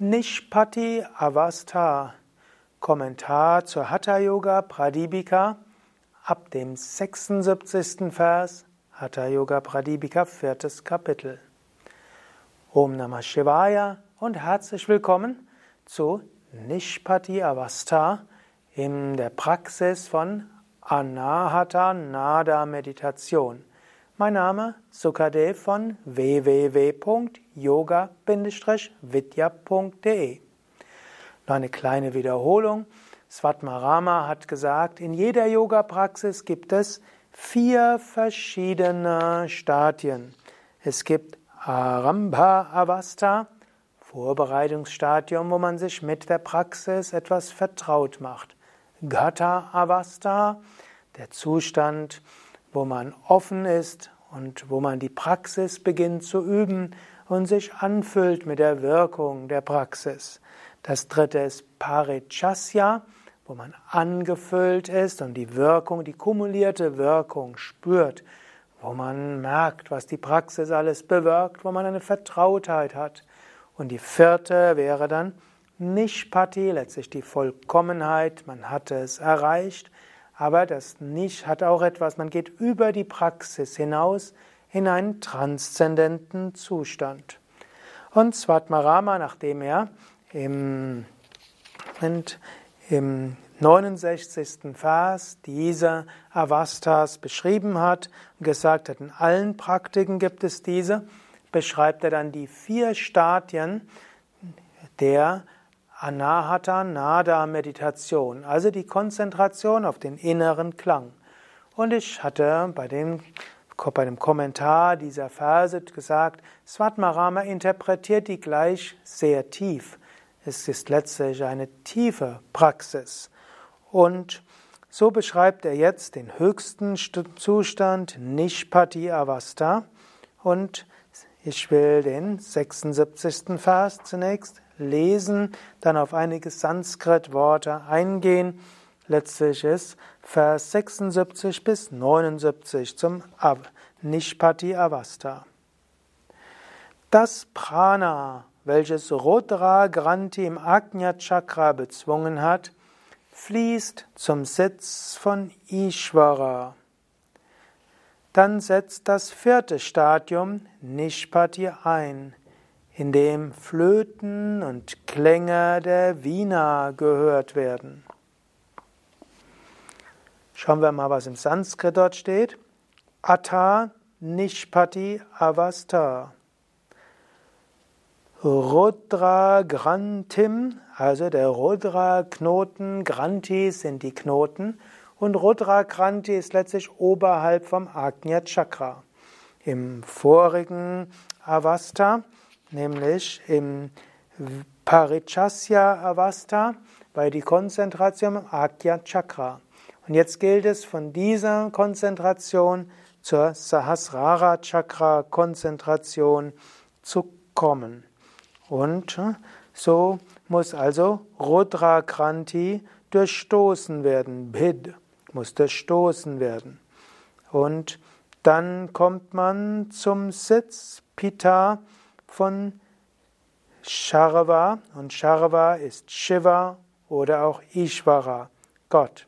Nishpati Avastha, Kommentar zur Hatha Yoga Pradipika ab dem 76. Vers, Hatha Yoga Pradipika, viertes Kapitel. Om Namah Shivaya und herzlich willkommen zu Nishpati Avastha in der Praxis von Anahata Nada Meditation. Mein Name Sukadev von www.yoga-vidya.de. Noch eine kleine Wiederholung. Svatmarama hat gesagt, in jeder Yoga-Praxis gibt es vier verschiedene Stadien. Es gibt Arambha Avastha, Vorbereitungsstadium, wo man sich mit der Praxis etwas vertraut macht. Gata Avastha, der Zustand, wo man offen ist und wo man die Praxis beginnt zu üben und sich anfüllt mit der Wirkung der Praxis. Das dritte ist Parichasya, wo man angefüllt ist und die Wirkung, die kumulierte Wirkung spürt, wo man merkt, was die Praxis alles bewirkt, wo man eine Vertrautheit hat. Und die vierte wäre dann Nishpati, letztlich die Vollkommenheit, man hatte es erreicht, aber das Nicht hat auch etwas, man geht über die Praxis hinaus in einen transzendenten Zustand. Und Svatmarama, nachdem er im, im 69. Vers diese Avastas beschrieben hat und gesagt hat, in allen Praktiken gibt es diese, beschreibt er dann die vier Stadien der Anahata Nada Meditation, also die Konzentration auf den inneren Klang. Und ich hatte bei dem, bei dem Kommentar dieser Verse gesagt, Svatmarama interpretiert die gleich sehr tief. Es ist letztlich eine tiefe Praxis. Und so beschreibt er jetzt den höchsten Zustand Nishpati Avastha. Und ich will den 76. Vers zunächst lesen, dann auf einige Sanskrit-Worte eingehen. Letztlich ist Vers 76 bis 79 zum Nishpati Avastha. Das Prana, welches Rudra Granti im Ajna Chakra bezwungen hat, fließt zum Sitz von Ishvara. Dann setzt das vierte Stadium Nishpati ein in dem Flöten und Klänge der Vina gehört werden. Schauen wir mal, was im Sanskrit dort steht. Atta Nishpati Avastha. Rudra Grantim, also der Rudra-Knoten, Granti sind die Knoten und Rudra Granti ist letztlich oberhalb vom Agnya Chakra. Im vorigen Avastha nämlich im Parichasya Avastha bei die Konzentration im Agya Chakra. Und jetzt gilt es von dieser Konzentration zur Sahasrara Chakra Konzentration zu kommen. Und äh, so muss also Rudra Kranti durchstoßen werden. Bid muss durchstoßen werden. Und dann kommt man zum Sitz Pitta von Sharva und Sharva ist Shiva oder auch Ishvara, Gott.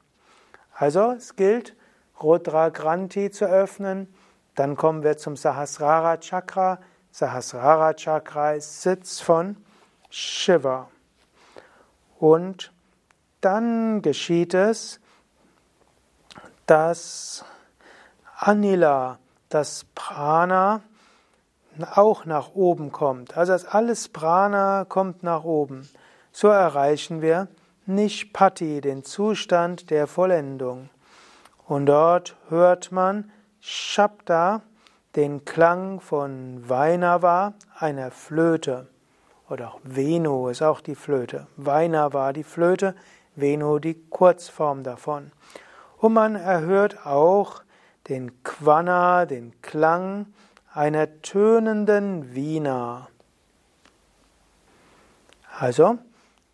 Also es gilt, Rudra Granti zu öffnen. Dann kommen wir zum Sahasrara Chakra. Sahasrara Chakra ist Sitz von Shiva. Und dann geschieht es, dass Anila, das Prana, auch nach oben kommt. Also das alles Prana kommt nach oben. So erreichen wir Nishpati, den Zustand der Vollendung. Und dort hört man Shabda, den Klang von Vainava, einer Flöte. Oder auch Venu ist auch die Flöte. Vainava die Flöte, Venu die Kurzform davon. Und man erhört auch den Quana, den Klang einer tönenden Vina. Also,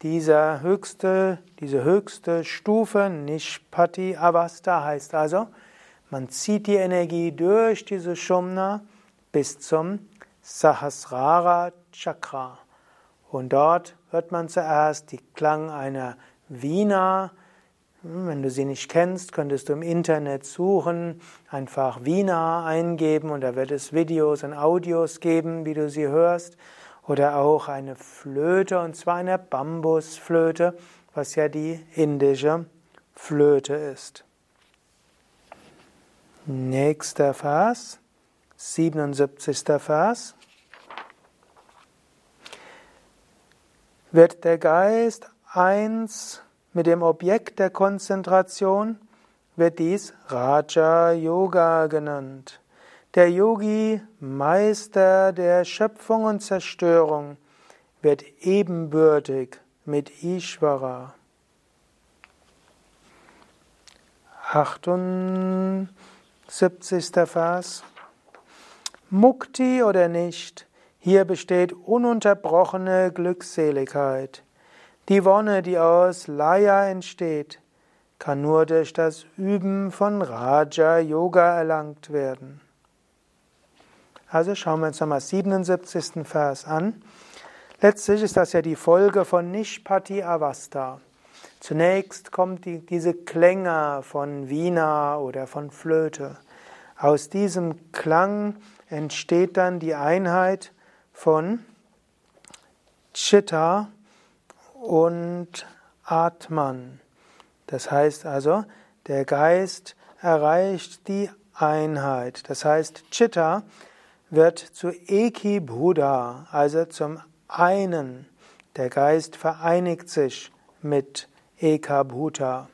dieser höchste, diese höchste Stufe Nishpati Avastha heißt also, man zieht die Energie durch diese Shumna bis zum Sahasrara Chakra. Und dort hört man zuerst die Klang einer Vina. Hm, wenn du sie nicht kennst, könntest du im Internet suchen, einfach Vina eingeben und da wird es Videos und Audios geben, wie du sie hörst. Oder auch eine Flöte, und zwar eine Bambusflöte, was ja die indische Flöte ist. Nächster Vers, 77. Vers. Wird der Geist eins mit dem Objekt der Konzentration, wird dies Raja Yoga genannt. Der Yogi, Meister der Schöpfung und Zerstörung, wird ebenbürtig mit Ishvara. 78. Vers. Mukti oder nicht, hier besteht ununterbrochene Glückseligkeit. Die Wonne, die aus Laya entsteht, kann nur durch das Üben von Raja Yoga erlangt werden. Also schauen wir uns nochmal 77. Vers an. Letztlich ist das ja die Folge von Nishpati Avasta. Zunächst kommt die, diese Klänge von Vina oder von Flöte. Aus diesem Klang entsteht dann die Einheit von Chitta und Atman. Das heißt also, der Geist erreicht die Einheit. Das heißt, Chitta wird zu Eki Buddha, also zum einen. Der Geist vereinigt sich mit Eka Bhuta.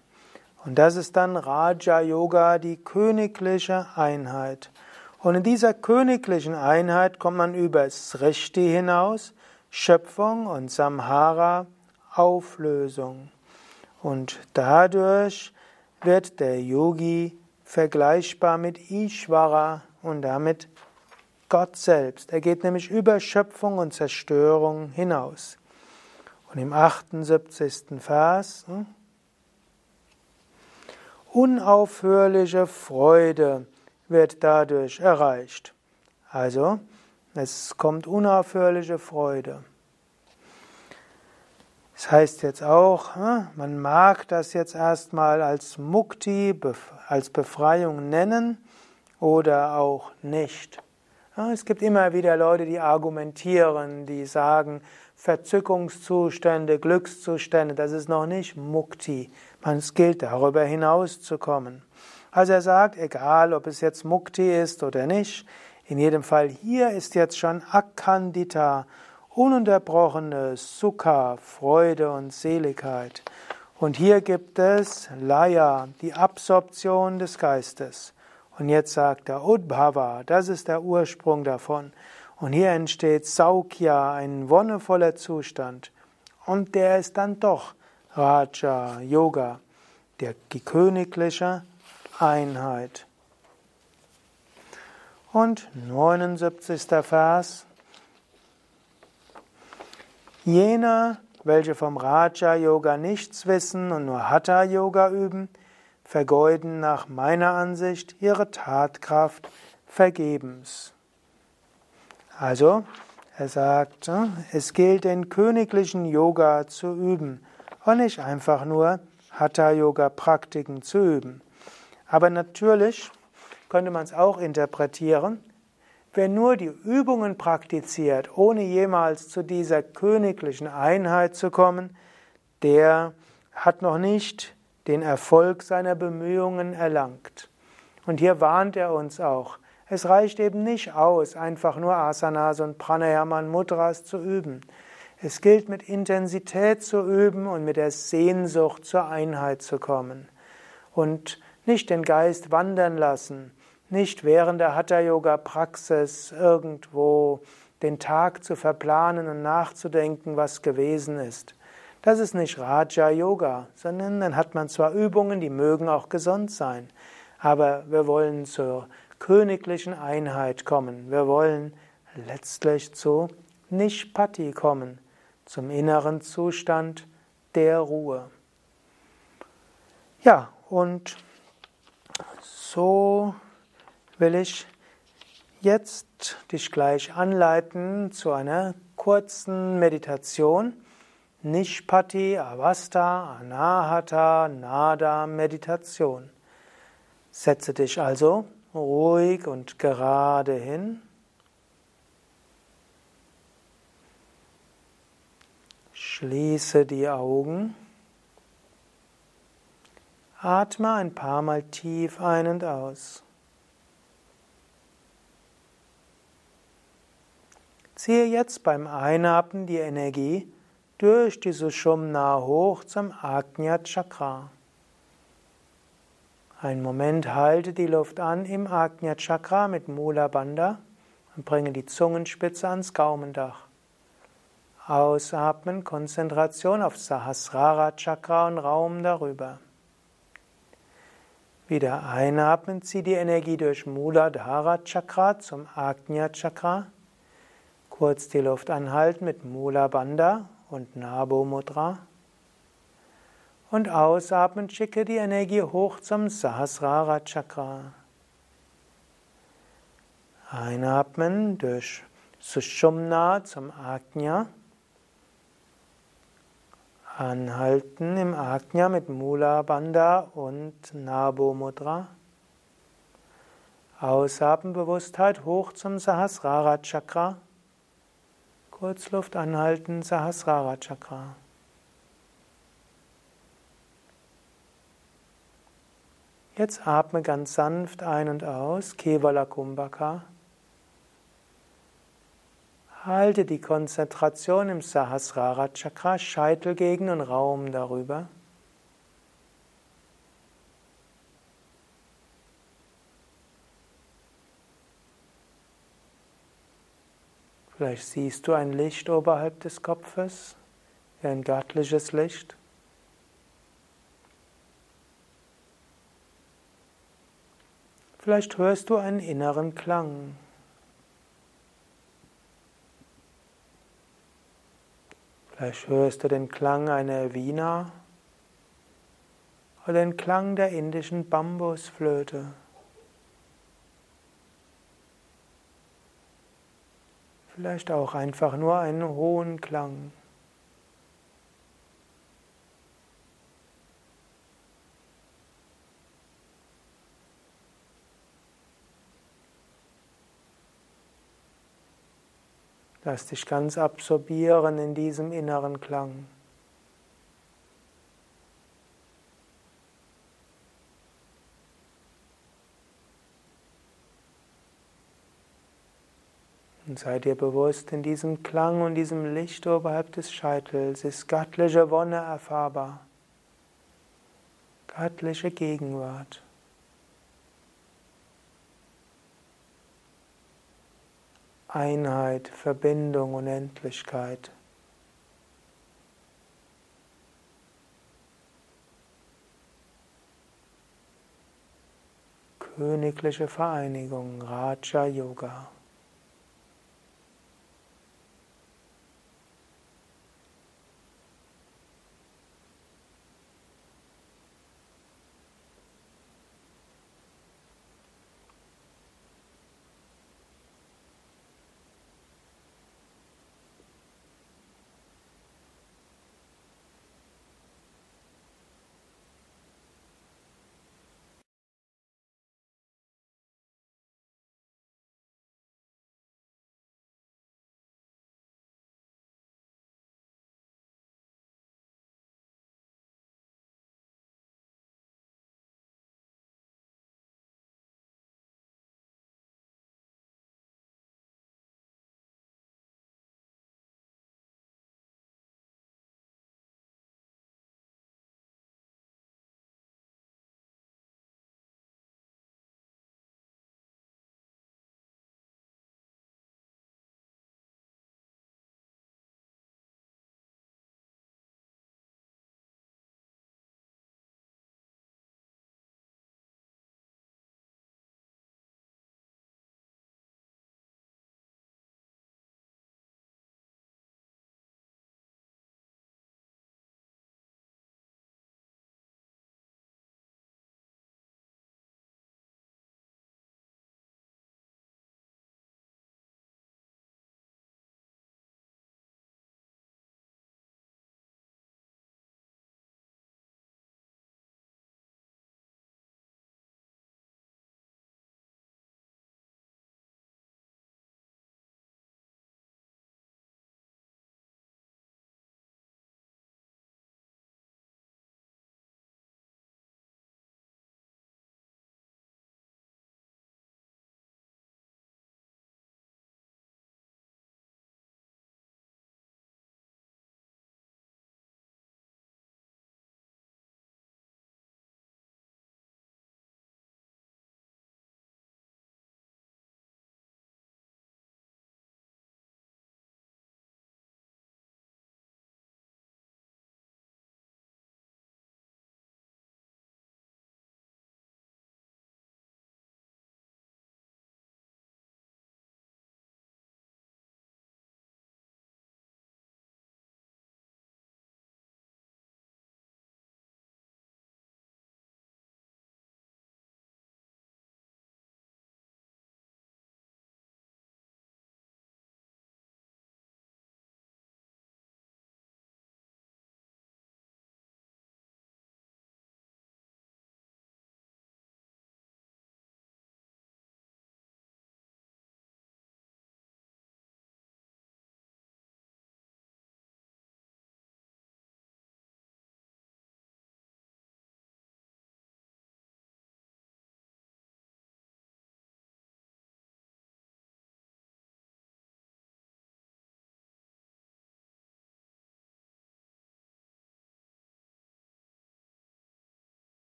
Und das ist dann Raja Yoga, die königliche Einheit. Und in dieser königlichen Einheit kommt man über Srishti hinaus, Schöpfung und Samhara, Auflösung. Und dadurch wird der Yogi vergleichbar mit Ishvara und damit Gott selbst. Er geht nämlich über Schöpfung und Zerstörung hinaus. Und im 78. Vers hm, unaufhörliche Freude wird dadurch erreicht. Also, es kommt unaufhörliche Freude. Das heißt jetzt auch, hm, man mag das jetzt erstmal als Mukti, als Befreiung nennen oder auch nicht. Es gibt immer wieder Leute, die argumentieren, die sagen, Verzückungszustände, Glückszustände, das ist noch nicht Mukti. Es gilt darüber hinaus zu kommen. Also er sagt, egal ob es jetzt Mukti ist oder nicht, in jedem Fall hier ist jetzt schon Akandita, ununterbrochene Sukha, Freude und Seligkeit. Und hier gibt es Laya, die Absorption des Geistes. Und jetzt sagt er Udbhava, das ist der Ursprung davon. Und hier entsteht Saukya, ein wonnevoller Zustand. Und der ist dann doch Raja, Yoga, der, die königliche Einheit. Und 79. Vers. Jene, welche vom Raja Yoga nichts wissen und nur Hatha Yoga üben, vergeuden nach meiner Ansicht ihre Tatkraft vergebens. Also, er sagt, es gilt den königlichen Yoga zu üben und nicht einfach nur Hatha-Yoga-Praktiken zu üben. Aber natürlich könnte man es auch interpretieren, wer nur die Übungen praktiziert, ohne jemals zu dieser königlichen Einheit zu kommen, der hat noch nicht den Erfolg seiner Bemühungen erlangt. Und hier warnt er uns auch. Es reicht eben nicht aus, einfach nur Asanas und Pranayama und Mudras zu üben. Es gilt mit Intensität zu üben und mit der Sehnsucht zur Einheit zu kommen. Und nicht den Geist wandern lassen, nicht während der Hatha-Yoga-Praxis irgendwo den Tag zu verplanen und nachzudenken, was gewesen ist. Das ist nicht Raja Yoga, sondern dann hat man zwar Übungen, die mögen auch gesund sein, aber wir wollen zur königlichen Einheit kommen. Wir wollen letztlich zu Nishpati kommen, zum inneren Zustand der Ruhe. Ja, und so will ich jetzt dich gleich anleiten zu einer kurzen Meditation. Nishpati Avasta Anahata Nada Meditation. Setze dich also ruhig und gerade hin. Schließe die Augen. Atme ein paar Mal tief ein und aus. Ziehe jetzt beim Einatmen die Energie durch die Sushumna hoch zum Ajna Chakra. Einen Moment halte die Luft an im Ajna Chakra mit Mula Bandha und bringe die Zungenspitze ans Gaumendach. Ausatmen, Konzentration auf Sahasrara Chakra und Raum darüber. Wieder einatmen, zieh die Energie durch Muladhara Chakra zum Ajna Chakra. Kurz die Luft anhalten mit Mula Bandha und Nabo Mudra. Und ausatmen, schicke die Energie hoch zum Sahasrara Chakra. Einatmen durch Sushumna zum Ajna. Anhalten im Ajna mit Mula Bandha und Nabo Mudra. Ausatmen Bewusstheit hoch zum Sahasrara Chakra. Kurzluft anhalten, Sahasrara Chakra. Jetzt atme ganz sanft ein und aus, Kevala Kumbhaka. Halte die Konzentration im Sahasrara Chakra, Scheitelgegend und Raum darüber. Vielleicht siehst du ein Licht oberhalb des Kopfes, ein göttliches Licht. Vielleicht hörst du einen inneren Klang. Vielleicht hörst du den Klang einer Wiener oder den Klang der indischen Bambusflöte. Vielleicht auch einfach nur einen hohen Klang. Lass dich ganz absorbieren in diesem inneren Klang. Und sei dir bewusst, in diesem Klang und diesem Licht oberhalb des Scheitels ist göttliche Wonne erfahrbar. Göttliche Gegenwart. Einheit, Verbindung, Unendlichkeit. Königliche Vereinigung, Raja Yoga.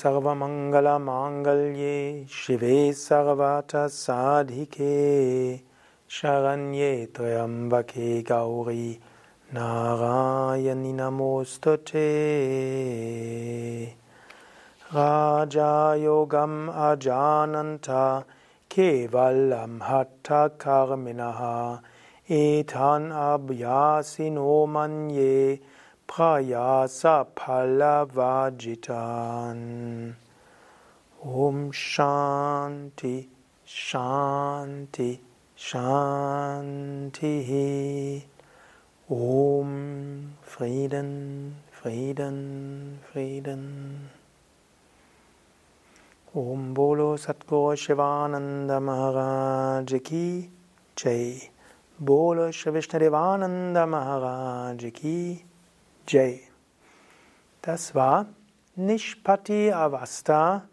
सर्वमङ्गलमाङ्गल्ये शिवे सर्वतसाधिके शरण्ये त्र्यम्बके गौरी नारायणि नमोऽस्तु ते राजायोगम् अजानन्ता केवलं हठकर्मिणः एतान् अभ्यासिनो मन्ये Prayasa-Phalavajitan. Om Shanti, Shanti, Shanti. Om Frieden, Frieden, Frieden. Om Bolo Satguru Shivananda Maharaj Ki Jai. Bolo Shri Vishnadevananda Maharaj Ki Jay. Das war Nishpati Avasta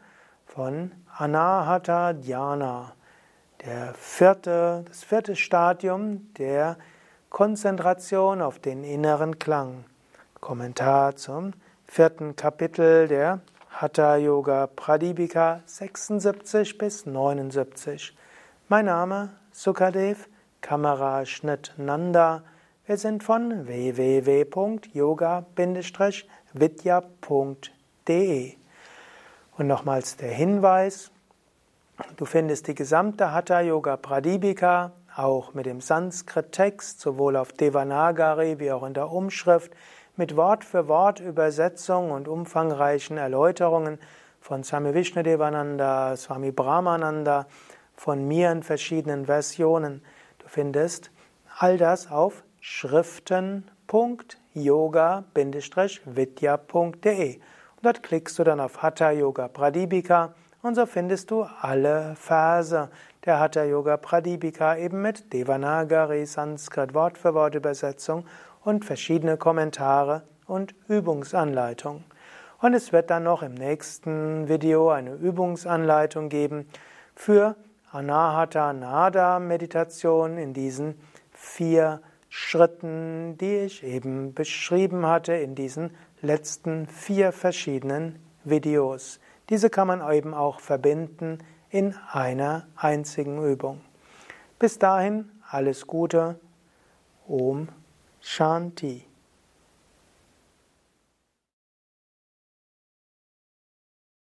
von Anahata Dhyana, der vierte, das vierte Stadium der Konzentration auf den inneren Klang. Kommentar zum vierten Kapitel der Hatha Yoga Pradipika 76 bis 79. Mein Name Sukadev, Kameraschnitt Nanda. Wir sind von www.yoga-vidya.de. Und nochmals der Hinweis, du findest die gesamte Hatha Yoga Pradipika auch mit dem Sanskrit-Text, sowohl auf Devanagari wie auch in der Umschrift, mit Wort für Wort Übersetzung und umfangreichen Erläuterungen von Swami Vishnudevananda, Swami Brahmananda, von mir in verschiedenen Versionen. Du findest all das auf schriften.yoga-vidya.de. Und dort klickst du dann auf Hatha Yoga Pradipika und so findest du alle Verse der Hatha Yoga Pradipika eben mit Devanagari, Sanskrit, Wort für Wort Übersetzung und verschiedene Kommentare und Übungsanleitungen. Und es wird dann noch im nächsten Video eine Übungsanleitung geben für Anahata Nada Meditation in diesen vier Schritten, die ich eben beschrieben hatte in diesen letzten vier verschiedenen Videos. Diese kann man eben auch verbinden in einer einzigen Übung. Bis dahin alles Gute. Om Shanti.